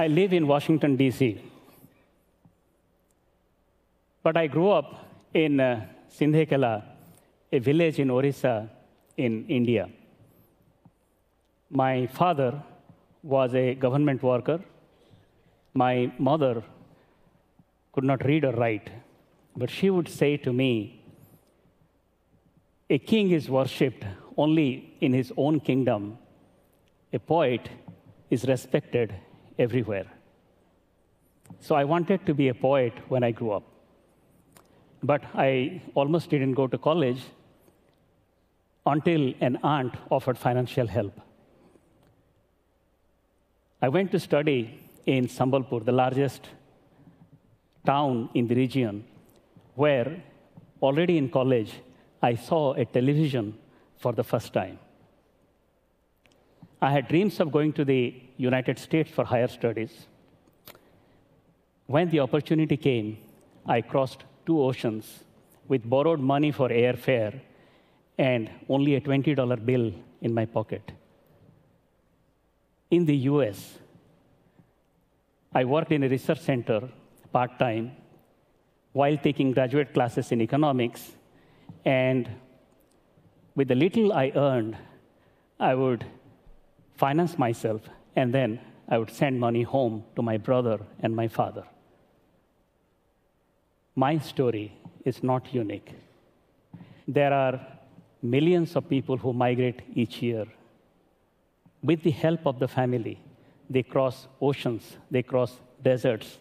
I live in Washington, D.C. But I grew up in uh, Sindhekala, a village in Orissa in India. My father was a government worker. My mother could not read or write, but she would say to me, A king is worshipped only in his own kingdom, a poet is respected everywhere. So I wanted to be a poet when I grew up. But I almost didn't go to college until an aunt offered financial help. I went to study in Sambalpur, the largest town in the region, where already in college I saw a television for the first time. I had dreams of going to the United States for higher studies. When the opportunity came, I crossed two oceans with borrowed money for airfare and only a $20 bill in my pocket. In the US, I worked in a research center part time while taking graduate classes in economics. And with the little I earned, I would finance myself, and then I would send money home to my brother and my father. My story is not unique. There are millions of people who migrate each year. With the help of the family, they cross oceans, they cross deserts,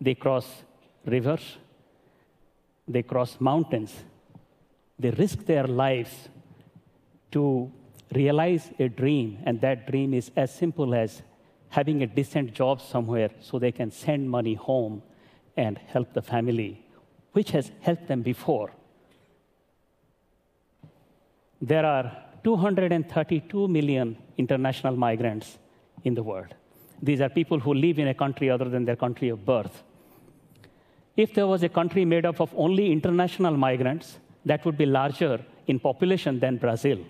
they cross rivers, they cross mountains. They risk their lives to realize a dream, and that dream is as simple as having a decent job somewhere so they can send money home and help the family, which has helped them before. There are 232 million international migrants in the world. These are people who live in a country other than their country of birth. If there was a country made up of only international migrants, that would be larger in population than Brazil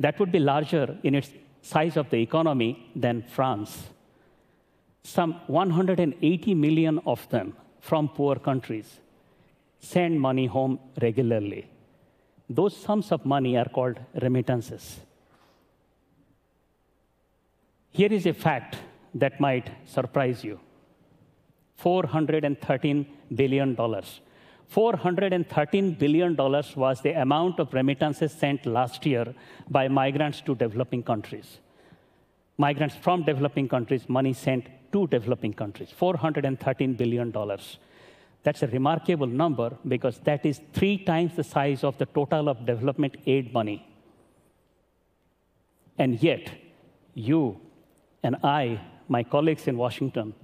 that would be larger in its size of the economy than France. Some 180 million of them from poor countries send money home regularly. Those sums of money are called remittances. Here is a fact that might surprise you $413 billion $413 billion was the amount of remittances sent last year by migrants to developing countries. Migrants from developing countries, money sent to developing countries, $413 billion. That's a remarkable number because that is three times the size of the total of development aid money. And yet, you and I, my colleagues in Washington,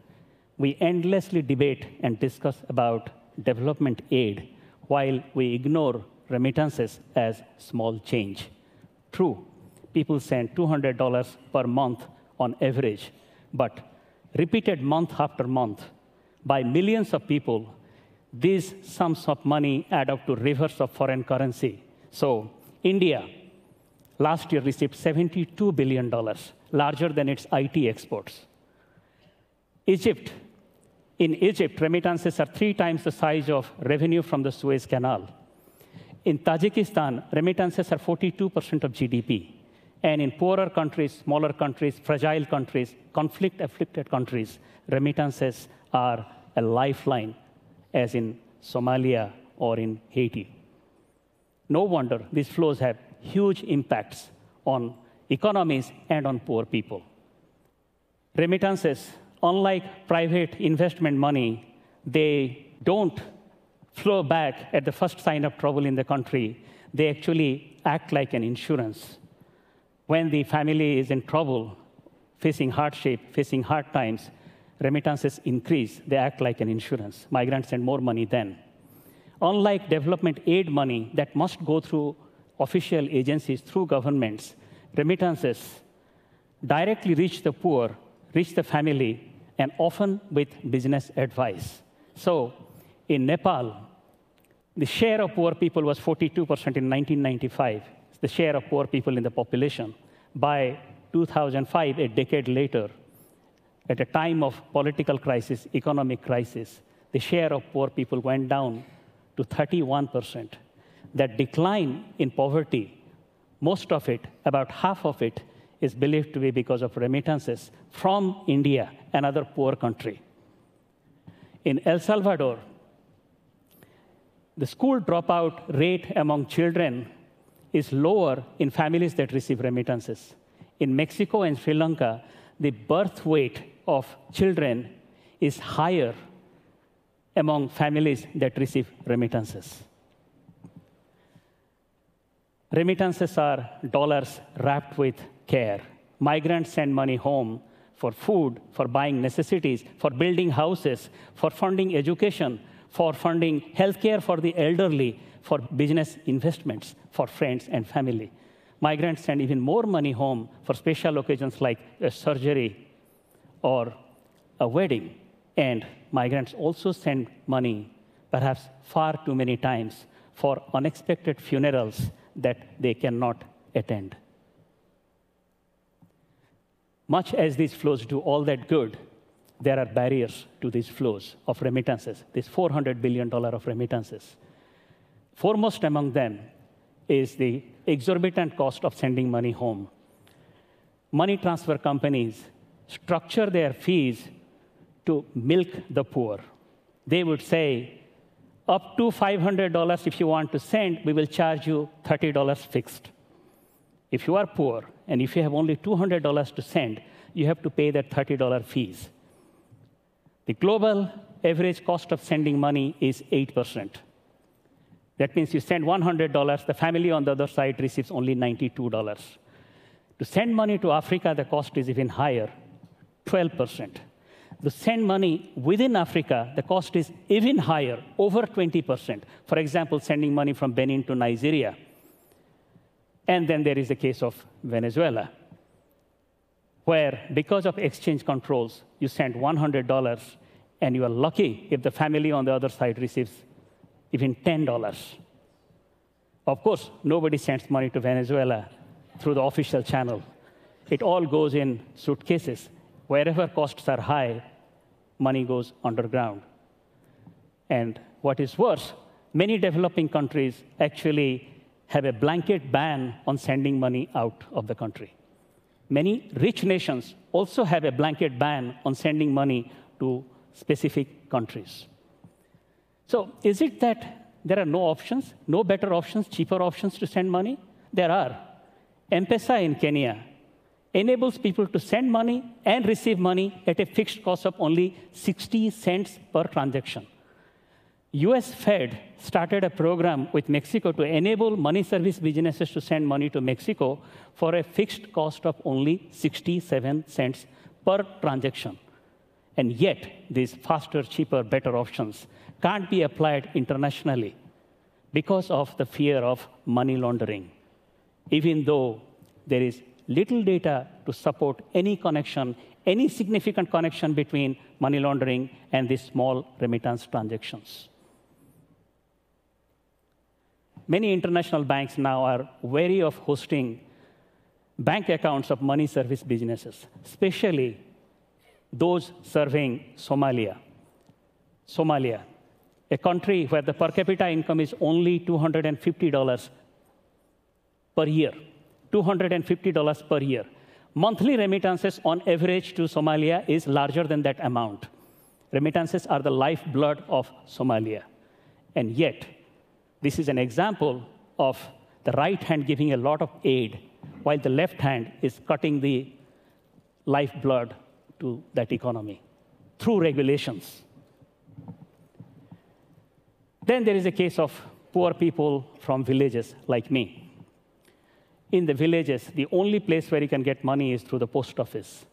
we endlessly debate and discuss about development aid while we ignore remittances as small change. True, people send $200 per month on average, but repeated month after month by millions of people, these sums of money add up to rivers of foreign currency. So, India last year received $72 billion, larger than its IT exports. Egypt in Egypt, remittances are three times the size of revenue from the Suez Canal. In Tajikistan, remittances are 42% of GDP. And in poorer countries, smaller countries, fragile countries, conflict afflicted countries, remittances are a lifeline, as in Somalia or in Haiti. No wonder these flows have huge impacts on economies and on poor people. Remittances unlike private investment money, they don't flow back at the first sign of trouble in the country. They actually act like an insurance. When the family is in trouble, facing hardship, facing hard times, remittances increase. They act like an insurance. Migrants send more money then. Unlike development aid money that must go through official agencies, through governments, remittances directly reach the poor, reach the family, and often with business advice. So, in Nepal, the share of poor people was 42% in 1995, the share of poor people in the population. By 2005, a decade later, at a time of political crisis, economic crisis, the share of poor people went down to 31%. That decline in poverty, most of it, about half of it, is believed to be because of remittances from India, another poor country. In El Salvador, the school dropout rate among children is lower in families that receive remittances. In Mexico and Sri Lanka, the birth weight of children is higher among families that receive remittances. Remittances are dollars wrapped with care. Migrants send money home for food, for buying necessities, for building houses, for funding education, for funding healthcare for the elderly, for business investments, for friends and family. Migrants send even more money home for special occasions like a surgery or a wedding. And migrants also send money, perhaps far too many times, for unexpected funerals that they cannot attend. Much as these flows do all that good, there are barriers to these flows of remittances, this $400 billion of remittances. Foremost among them is the exorbitant cost of sending money home. Money transfer companies structure their fees to milk the poor. They would say, up to $500 if you want to send, we will charge you $30 fixed. If you are poor and if you have only $200 to send, you have to pay that $30 fees. The global average cost of sending money is 8%. That means you send $100, the family on the other side receives only $92. To send money to Africa, the cost is even higher, 12%. To send money within Africa, the cost is even higher, over 20%. For example, sending money from Benin to Nigeria. And then there is the case of Venezuela, where because of exchange controls, you send $100 and you are lucky if the family on the other side receives even $10. Of course, nobody sends money to Venezuela through the official channel. It all goes in suitcases. Wherever costs are high, money goes underground. And what is worse, many developing countries actually have a blanket ban on sending money out of the country. Many rich nations also have a blanket ban on sending money to specific countries. So, is it that there are no options, no better options, cheaper options to send money? There are. M Pesa in Kenya enables people to send money and receive money at a fixed cost of only 60 cents per transaction. US Fed started a program with Mexico to enable money service businesses to send money to Mexico for a fixed cost of only 67 cents per transaction. And yet, these faster, cheaper, better options can't be applied internationally because of the fear of money laundering, even though there is little data to support any connection, any significant connection between money laundering and these small remittance transactions. Many international banks now are wary of hosting bank accounts of money service businesses, especially those serving Somalia. Somalia, a country where the per capita income is only $250 per year. $250 per year. Monthly remittances on average to Somalia is larger than that amount. Remittances are the lifeblood of Somalia. And yet, this is an example of the right hand giving a lot of aid, while the left hand is cutting the lifeblood to that economy through regulations. Then there is a case of poor people from villages like me. In the villages, the only place where you can get money is through the post office.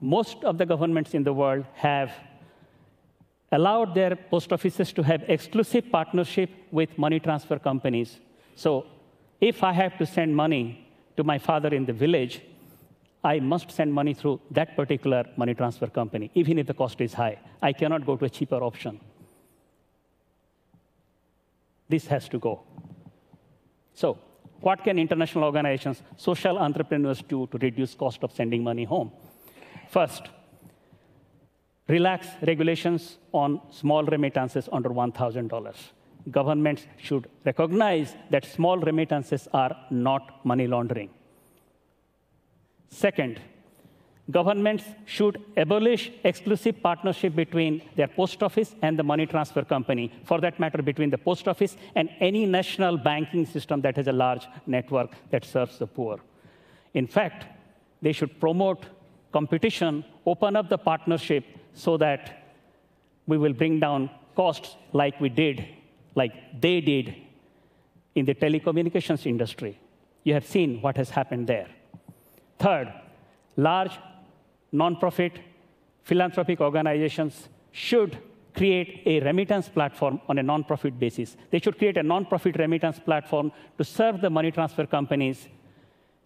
Most of the governments in the world have allowed their post offices to have exclusive partnership with money transfer companies. So if I have to send money to my father in the village, I must send money through that particular money transfer company, even if the cost is high. I cannot go to a cheaper option. This has to go. So, what can international organizations, social entrepreneurs do to reduce cost of sending money home? First, relax regulations on small remittances under $1,000. Governments should recognize that small remittances are not money laundering. Second, governments should abolish exclusive partnership between their post office and the money transfer company, for that matter, between the post office and any national banking system that has a large network that serves the poor. In fact, they should promote competition, open up the partnership so that we will bring down costs like we did, like they did in the telecommunications industry. You have seen what has happened there. Third, large nonprofit philanthropic organizations should create a remittance platform on a nonprofit basis. They should create a nonprofit remittance platform to serve the money transfer companies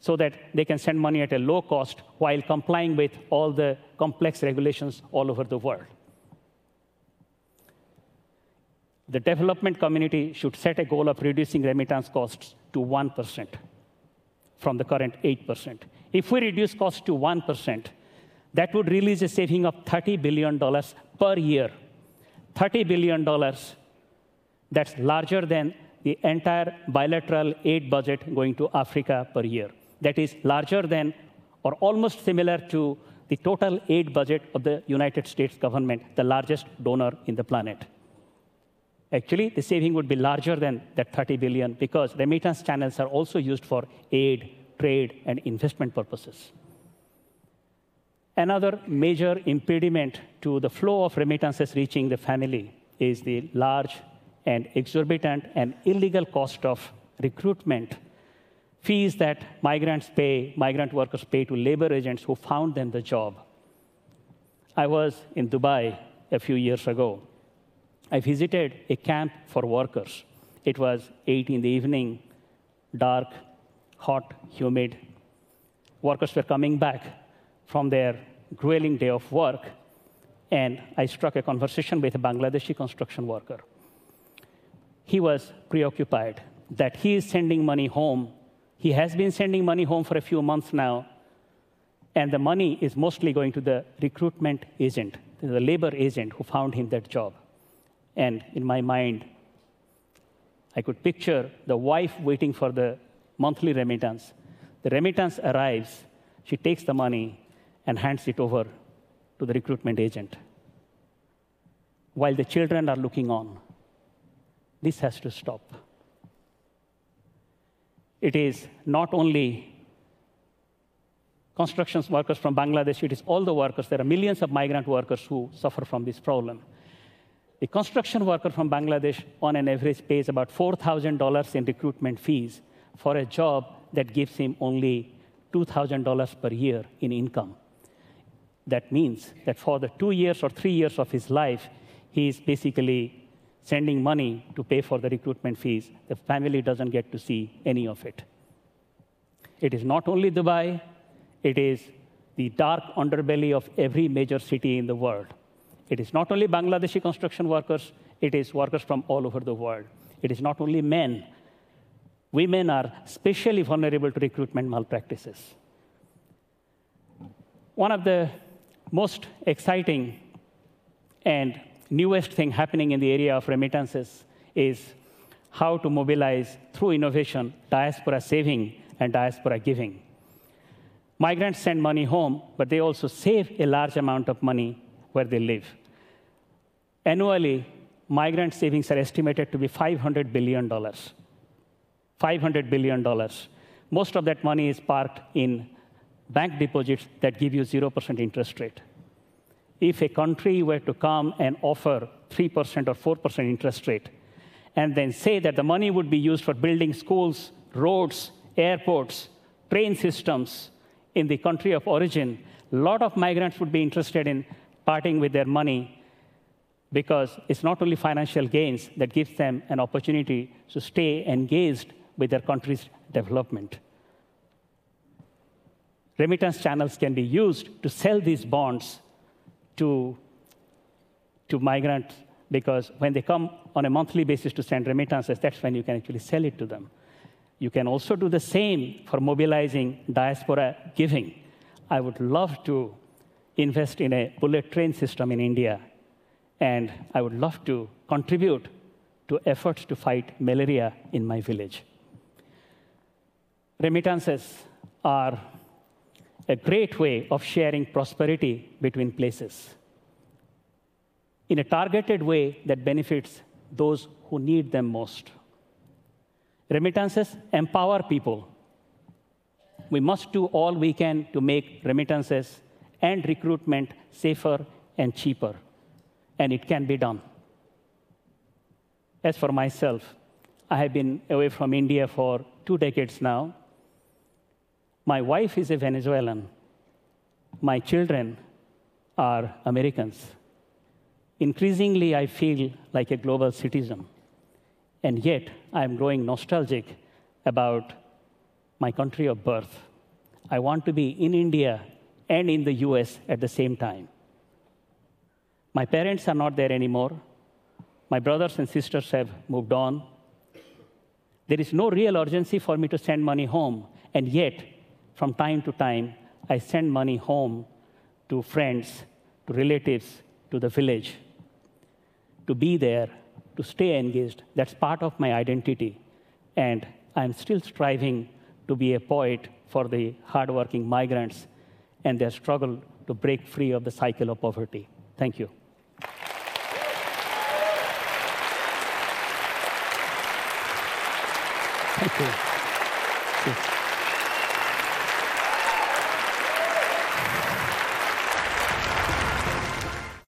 so that they can send money at a low cost while complying with all the complex regulations all over the world. The development community should set a goal of reducing remittance costs to 1% from the current 8%. If we reduce costs to 1%, that would release a saving of $30 billion per year. $30 billion, that's larger than the entire bilateral aid budget going to Africa per year that is larger than or almost similar to the total aid budget of the United States government, the largest donor in the planet. Actually, the saving would be larger than that 30 billion because remittance channels are also used for aid, trade, and investment purposes. Another major impediment to the flow of remittances reaching the family is the large and exorbitant and illegal cost of recruitment fees that migrants pay, migrant workers pay to labor agents who found them the job. I was in Dubai a few years ago. I visited a camp for workers. It was 8 in the evening, dark, hot, humid. Workers were coming back from their grueling day of work, and I struck a conversation with a Bangladeshi construction worker. He was preoccupied that he is sending money home he has been sending money home for a few months now, and the money is mostly going to the recruitment agent, the labor agent who found him that job. And in my mind, I could picture the wife waiting for the monthly remittance. The remittance arrives, she takes the money and hands it over to the recruitment agent while the children are looking on. This has to stop it is not only construction workers from Bangladesh, it is all the workers. There are millions of migrant workers who suffer from this problem. The construction worker from Bangladesh, on an average, pays about $4,000 in recruitment fees for a job that gives him only $2,000 per year in income. That means that for the two years or three years of his life, he is basically sending money to pay for the recruitment fees, the family doesn't get to see any of it. It is not only Dubai, it is the dark underbelly of every major city in the world. It is not only Bangladeshi construction workers, it is workers from all over the world. It is not only men. Women are especially vulnerable to recruitment malpractices. One of the most exciting and newest thing happening in the area of remittances is how to mobilize through innovation diaspora saving and diaspora giving. Migrants send money home, but they also save a large amount of money where they live. Annually, migrant savings are estimated to be $500 billion. $500 billion. Most of that money is parked in bank deposits that give you 0% interest rate if a country were to come and offer 3% or 4% interest rate, and then say that the money would be used for building schools, roads, airports, train systems in the country of origin, a lot of migrants would be interested in parting with their money because it's not only financial gains that gives them an opportunity to stay engaged with their country's development. Remittance channels can be used to sell these bonds to, to migrants because when they come on a monthly basis to send remittances, that's when you can actually sell it to them. You can also do the same for mobilizing diaspora giving. I would love to invest in a bullet train system in India. And I would love to contribute to efforts to fight malaria in my village. Remittances are a great way of sharing prosperity between places in a targeted way that benefits those who need them most. Remittances empower people. We must do all we can to make remittances and recruitment safer and cheaper, and it can be done. As for myself, I have been away from India for two decades now. My wife is a Venezuelan. My children are Americans. Increasingly, I feel like a global citizen. And yet, I am growing nostalgic about my country of birth. I want to be in India and in the US at the same time. My parents are not there anymore. My brothers and sisters have moved on. There is no real urgency for me to send money home, and yet, from time to time, I send money home to friends, to relatives, to the village. To be there, to stay engaged, that's part of my identity. And I'm still striving to be a poet for the hardworking migrants and their struggle to break free of the cycle of poverty. Thank you. Thank you.